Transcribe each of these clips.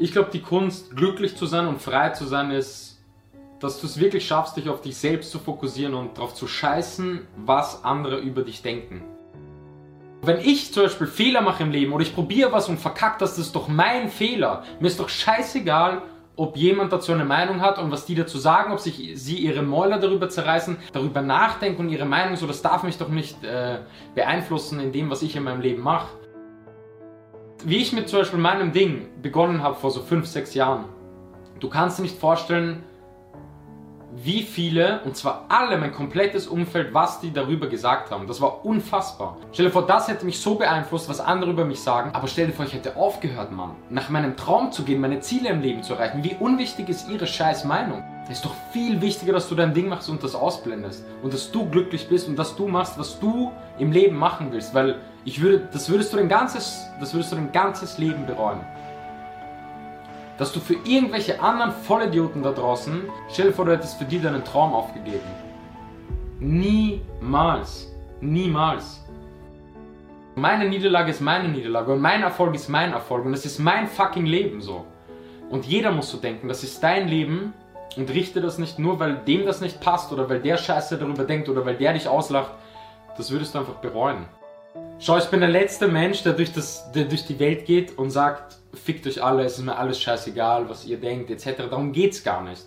Ich glaube, die Kunst, glücklich zu sein und frei zu sein, ist, dass du es wirklich schaffst, dich auf dich selbst zu fokussieren und darauf zu scheißen, was andere über dich denken. Wenn ich zum Beispiel Fehler mache im Leben oder ich probiere was und verkackt, das ist doch mein Fehler. Mir ist doch scheißegal, ob jemand dazu eine Meinung hat und was die dazu sagen, ob sich sie ihre Mäuler darüber zerreißen, darüber nachdenken und ihre Meinung so, das darf mich doch nicht äh, beeinflussen in dem, was ich in meinem Leben mache. Wie ich mit zum Beispiel meinem Ding begonnen habe vor so 5, 6 Jahren. Du kannst dir nicht vorstellen, wie viele, und zwar alle, mein komplettes Umfeld, was die darüber gesagt haben. Das war unfassbar. Stell dir vor, das hätte mich so beeinflusst, was andere über mich sagen. Aber stell dir vor, ich hätte aufgehört, Mann. Nach meinem Traum zu gehen, meine Ziele im Leben zu erreichen. Wie unwichtig ist ihre scheiß Meinung? Es ist doch viel wichtiger, dass du dein Ding machst und das ausblendest. Und dass du glücklich bist und dass du machst, was du im Leben machen willst. Weil ich würde, das würdest du dein ganzes, das würdest du dein ganzes Leben bereuen dass du für irgendwelche anderen Vollidioten da draußen, stell dir vor, du hättest für die deinen Traum aufgegeben. Niemals. Niemals. Meine Niederlage ist meine Niederlage und mein Erfolg ist mein Erfolg und es ist mein fucking Leben so. Und jeder muss so denken, das ist dein Leben und richte das nicht nur, weil dem das nicht passt oder weil der Scheiße darüber denkt oder weil der dich auslacht. Das würdest du einfach bereuen. Schau, ich bin der letzte Mensch, der durch, das, der durch die Welt geht und sagt, fickt euch alle, es ist mir alles scheißegal, was ihr denkt, etc. Darum geht's gar nicht.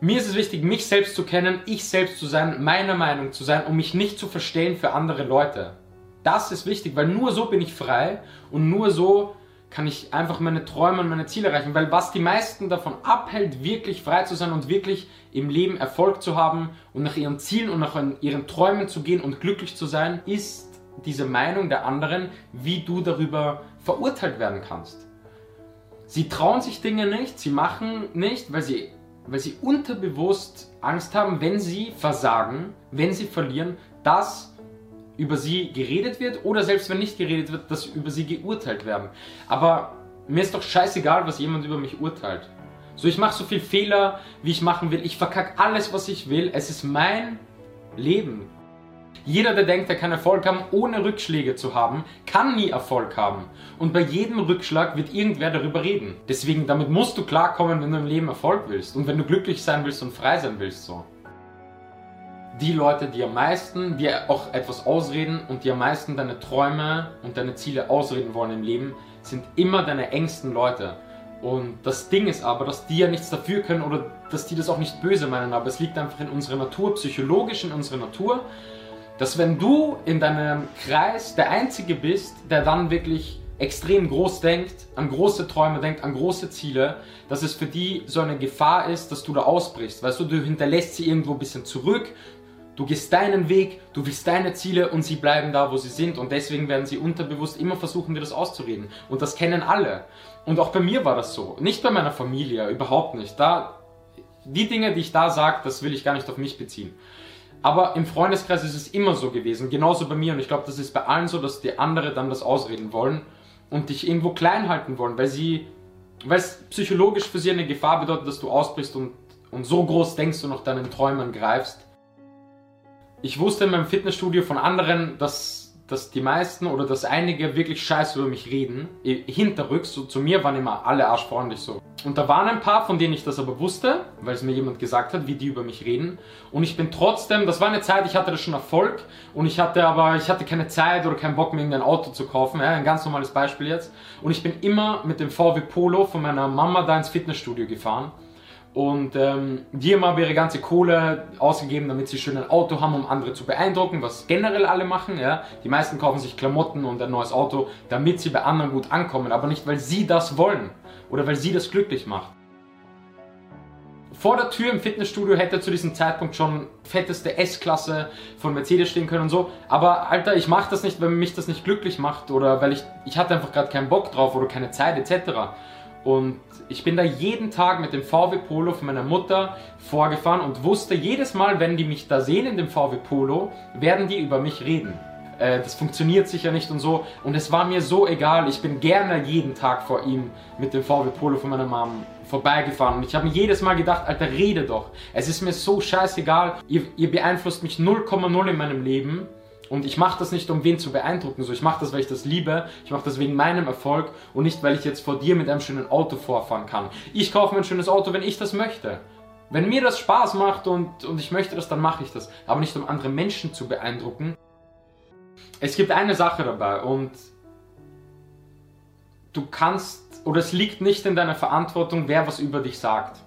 Mir ist es wichtig, mich selbst zu kennen, ich selbst zu sein, meiner Meinung zu sein, um mich nicht zu verstehen für andere Leute. Das ist wichtig, weil nur so bin ich frei und nur so kann ich einfach meine Träume und meine Ziele erreichen. Weil was die meisten davon abhält, wirklich frei zu sein und wirklich im Leben Erfolg zu haben und nach ihren Zielen und nach ihren Träumen zu gehen und glücklich zu sein, ist diese Meinung der anderen, wie du darüber verurteilt werden kannst. Sie trauen sich Dinge nicht, sie machen nicht, weil sie, weil sie unterbewusst Angst haben, wenn sie versagen, wenn sie verlieren, dass über sie geredet wird oder selbst wenn nicht geredet wird, dass über sie geurteilt werden. Aber mir ist doch scheißegal, was jemand über mich urteilt. So, ich mache so viel Fehler, wie ich machen will. Ich verkacke alles, was ich will. Es ist mein Leben. Jeder, der denkt, er kann Erfolg haben, ohne Rückschläge zu haben, kann nie Erfolg haben. Und bei jedem Rückschlag wird irgendwer darüber reden. Deswegen, damit musst du klarkommen, wenn du im Leben Erfolg willst. Und wenn du glücklich sein willst und frei sein willst, so. Die Leute, die am meisten dir auch etwas ausreden und die am meisten deine Träume und deine Ziele ausreden wollen im Leben, sind immer deine engsten Leute. Und das Ding ist aber, dass die ja nichts dafür können oder dass die das auch nicht böse meinen, aber es liegt einfach in unserer Natur, psychologisch in unserer Natur, dass wenn du in deinem Kreis der Einzige bist, der dann wirklich extrem groß denkt, an große Träume denkt, an große Ziele, dass es für die so eine Gefahr ist, dass du da ausbrichst. Weißt du, du hinterlässt sie irgendwo ein bisschen zurück, du gehst deinen Weg, du willst deine Ziele und sie bleiben da, wo sie sind. Und deswegen werden sie unterbewusst immer versuchen, dir das auszureden. Und das kennen alle. Und auch bei mir war das so. Nicht bei meiner Familie, überhaupt nicht. Da, die Dinge, die ich da sage, das will ich gar nicht auf mich beziehen. Aber im Freundeskreis ist es immer so gewesen, genauso bei mir. Und ich glaube, das ist bei allen so, dass die andere dann das ausreden wollen und dich irgendwo klein halten wollen, weil sie, weil es psychologisch für sie eine Gefahr bedeutet, dass du ausbrichst und, und so groß denkst du noch deinen Träumen greifst. Ich wusste in meinem Fitnessstudio von anderen, dass dass die meisten oder dass einige wirklich scheiße über mich reden. Hinterrücks, so zu mir waren immer alle arschfreundlich so. Und da waren ein paar, von denen ich das aber wusste, weil es mir jemand gesagt hat, wie die über mich reden. Und ich bin trotzdem, das war eine Zeit, ich hatte da schon Erfolg und ich hatte aber, ich hatte keine Zeit oder keinen Bock mir irgendein Auto zu kaufen. Ja, ein ganz normales Beispiel jetzt. Und ich bin immer mit dem VW Polo von meiner Mama da ins Fitnessstudio gefahren. Und ähm, die haben aber ihre ganze Kohle ausgegeben, damit sie schön ein Auto haben, um andere zu beeindrucken, was generell alle machen. Ja? Die meisten kaufen sich Klamotten und ein neues Auto, damit sie bei anderen gut ankommen, aber nicht, weil sie das wollen oder weil sie das glücklich macht. Vor der Tür im Fitnessstudio hätte zu diesem Zeitpunkt schon fetteste S-Klasse von Mercedes stehen können und so. Aber Alter, ich mache das nicht, weil mich das nicht glücklich macht oder weil ich, ich hatte einfach gerade keinen Bock drauf oder keine Zeit etc. Und ich bin da jeden Tag mit dem VW Polo von meiner Mutter vorgefahren und wusste jedes Mal, wenn die mich da sehen in dem VW Polo, werden die über mich reden. Äh, das funktioniert sicher nicht und so. Und es war mir so egal. Ich bin gerne jeden Tag vor ihm mit dem VW Polo von meiner Mom vorbeigefahren. Und ich habe mir jedes Mal gedacht, Alter, rede doch. Es ist mir so scheißegal. Ihr, ihr beeinflusst mich 0,0 in meinem Leben. Und ich mache das nicht, um wen zu beeindrucken. So, ich mache das, weil ich das liebe. Ich mache das wegen meinem Erfolg und nicht, weil ich jetzt vor dir mit einem schönen Auto vorfahren kann. Ich kaufe mir ein schönes Auto, wenn ich das möchte. Wenn mir das Spaß macht und, und ich möchte das, dann mache ich das. Aber nicht, um andere Menschen zu beeindrucken. Es gibt eine Sache dabei und du kannst, oder es liegt nicht in deiner Verantwortung, wer was über dich sagt.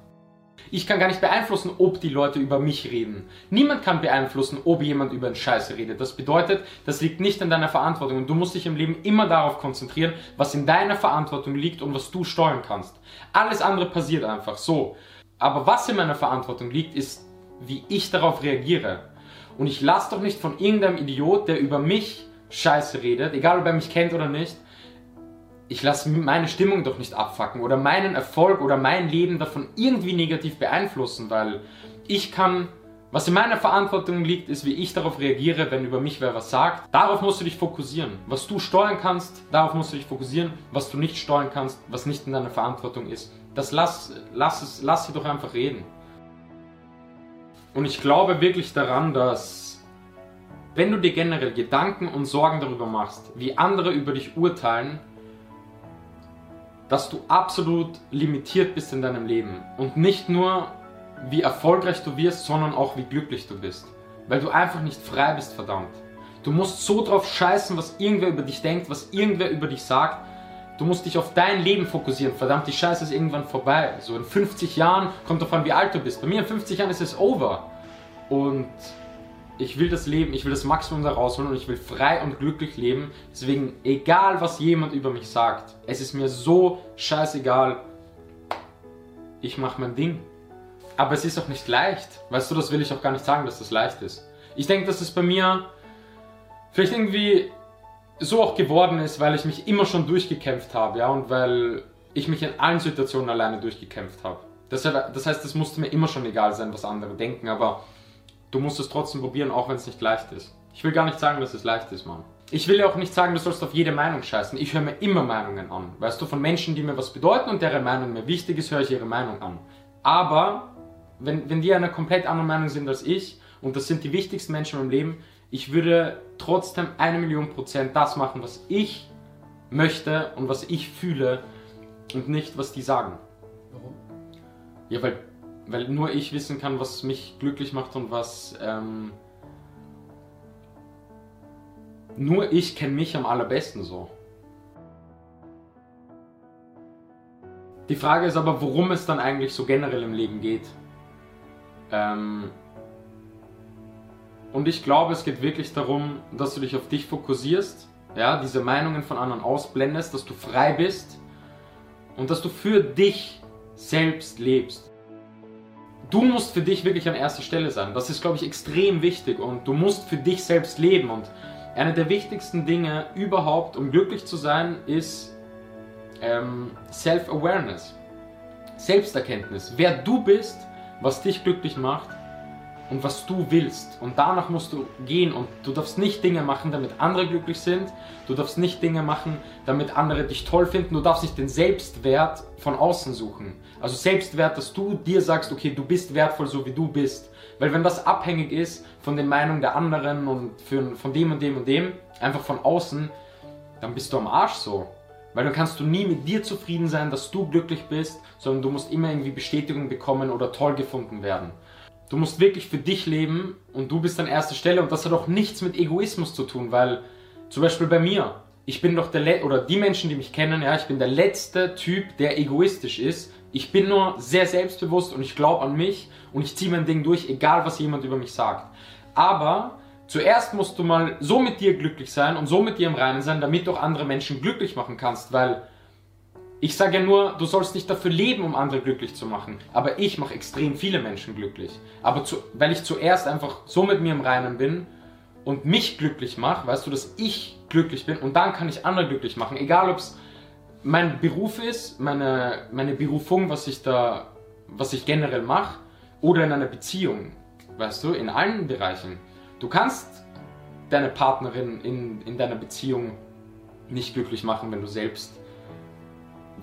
Ich kann gar nicht beeinflussen, ob die Leute über mich reden. Niemand kann beeinflussen, ob jemand über einen Scheiße redet. Das bedeutet, das liegt nicht in deiner Verantwortung und du musst dich im Leben immer darauf konzentrieren, was in deiner Verantwortung liegt und was du steuern kannst. Alles andere passiert einfach so. Aber was in meiner Verantwortung liegt, ist, wie ich darauf reagiere. Und ich lasse doch nicht von irgendeinem Idiot, der über mich Scheiße redet, egal ob er mich kennt oder nicht, ich lasse meine Stimmung doch nicht abfacken oder meinen Erfolg oder mein Leben davon irgendwie negativ beeinflussen, weil ich kann, was in meiner Verantwortung liegt, ist, wie ich darauf reagiere, wenn über mich wer was sagt. Darauf musst du dich fokussieren. Was du steuern kannst, darauf musst du dich fokussieren. Was du nicht steuern kannst, was nicht in deiner Verantwortung ist, das lass, lass, es, lass sie doch einfach reden. Und ich glaube wirklich daran, dass wenn du dir generell Gedanken und Sorgen darüber machst, wie andere über dich urteilen, dass du absolut limitiert bist in deinem Leben. Und nicht nur, wie erfolgreich du wirst, sondern auch, wie glücklich du bist. Weil du einfach nicht frei bist, verdammt. Du musst so drauf scheißen, was irgendwer über dich denkt, was irgendwer über dich sagt. Du musst dich auf dein Leben fokussieren. Verdammt, die Scheiße ist irgendwann vorbei. So in 50 Jahren, kommt davon, wie alt du bist. Bei mir in 50 Jahren ist es over. Und ich will das Leben, ich will das Maximum da rausholen und ich will frei und glücklich leben. Deswegen, egal was jemand über mich sagt, es ist mir so scheißegal. Ich mache mein Ding. Aber es ist auch nicht leicht. Weißt du, das will ich auch gar nicht sagen, dass das leicht ist. Ich denke, dass es bei mir vielleicht irgendwie so auch geworden ist, weil ich mich immer schon durchgekämpft habe, ja, und weil ich mich in allen Situationen alleine durchgekämpft habe. Das, heißt, es musste mir immer schon egal sein, was andere denken, aber du musst es trotzdem probieren, auch wenn es nicht leicht ist. Ich will gar nicht sagen, dass es leicht ist, Mann. Ich will ja auch nicht sagen, du sollst auf jede Meinung scheißen. Ich höre mir immer Meinungen an. Weißt du, von Menschen, die mir was bedeuten und deren Meinung mir wichtig ist, höre ich ihre Meinung an. Aber, wenn, wenn die einer komplett anderen Meinung sind als ich, und das sind die wichtigsten Menschen im Leben, ich würde trotzdem eine Million Prozent das machen, was ich möchte und was ich fühle und nicht, was die sagen. Warum? Ja, weil weil nur ich wissen kann, was mich glücklich macht und was. Ähm, nur ich kenne mich am allerbesten so. Die Frage ist aber, worum es dann eigentlich so generell im Leben geht. Ähm, und ich glaube, es geht wirklich darum, dass du dich auf dich fokussierst, ja, diese Meinungen von anderen ausblendest, dass du frei bist und dass du für dich selbst lebst du musst für dich wirklich an erster Stelle sein. Das ist, glaube ich, extrem wichtig und du musst für dich selbst leben. Und eine der wichtigsten Dinge überhaupt, um glücklich zu sein, ist ähm, Self-Awareness. Selbsterkenntnis. Wer du bist, was dich glücklich macht und was du willst. Und danach musst du gehen und du darfst nicht Dinge machen, damit andere glücklich sind. Du darfst nicht Dinge machen, damit andere dich toll finden. Du darfst nicht den Selbstwert von außen suchen. Also Selbstwert, dass du dir sagst, okay, du bist wertvoll, so wie du bist. Weil wenn das abhängig ist von den Meinungen der anderen und für, von dem und dem und dem, einfach von außen, dann bist du am Arsch so. Weil dann kannst du nie mit dir zufrieden sein, dass du glücklich bist, sondern du musst immer irgendwie Bestätigung bekommen oder toll gefunden werden. Du musst wirklich für dich leben und du bist an erster Stelle und das hat auch nichts mit Egoismus zu tun, weil zum Beispiel bei mir, ich bin doch der Le oder die Menschen, die mich kennen, ja, ich bin der letzte Typ, der egoistisch ist. Ich bin nur sehr selbstbewusst und ich glaube an mich und ich ziehe mein Ding durch, egal was jemand über mich sagt. Aber zuerst musst du mal so mit dir glücklich sein und so mit dir im Reinen sein, damit du auch andere Menschen glücklich machen kannst, weil ich sage ja nur, du sollst nicht dafür leben, um andere glücklich zu machen. Aber ich mache extrem viele Menschen glücklich. Aber zu, weil ich zuerst einfach so mit mir im Reinen bin und mich glücklich mache, weißt du, dass ich glücklich bin und dann kann ich andere glücklich machen. Egal ob es mein Beruf ist, meine, meine Berufung, was ich da, was ich generell mache, oder in einer Beziehung. Weißt du, in allen Bereichen. Du kannst deine Partnerin in, in deiner Beziehung nicht glücklich machen, wenn du selbst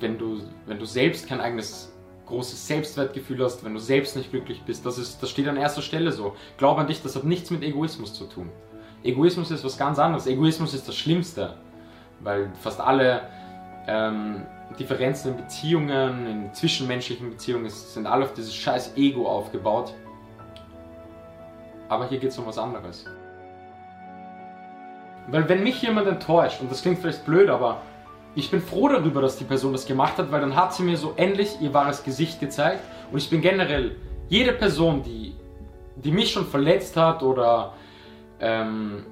wenn du, wenn du selbst kein eigenes großes Selbstwertgefühl hast, wenn du selbst nicht glücklich bist, das, ist, das steht an erster Stelle so. Glaub an dich, das hat nichts mit Egoismus zu tun. Egoismus ist was ganz anderes. Egoismus ist das Schlimmste, weil fast alle ähm, Differenzen in Beziehungen, in zwischenmenschlichen Beziehungen sind alle auf dieses scheiß Ego aufgebaut. Aber hier geht es um was anderes. Weil wenn mich jemand enttäuscht, und das klingt vielleicht blöd, aber ich bin froh darüber, dass die Person das gemacht hat, weil dann hat sie mir so endlich ihr wahres Gesicht gezeigt. Und ich bin generell, jede Person, die, die mich schon verletzt hat oder ähm,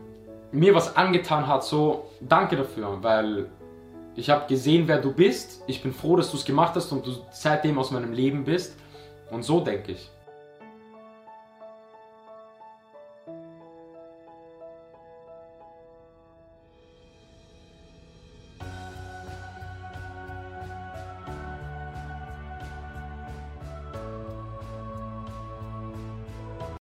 mir was angetan hat, so danke dafür, weil ich habe gesehen, wer du bist. Ich bin froh, dass du es gemacht hast und du seitdem aus meinem Leben bist. Und so denke ich.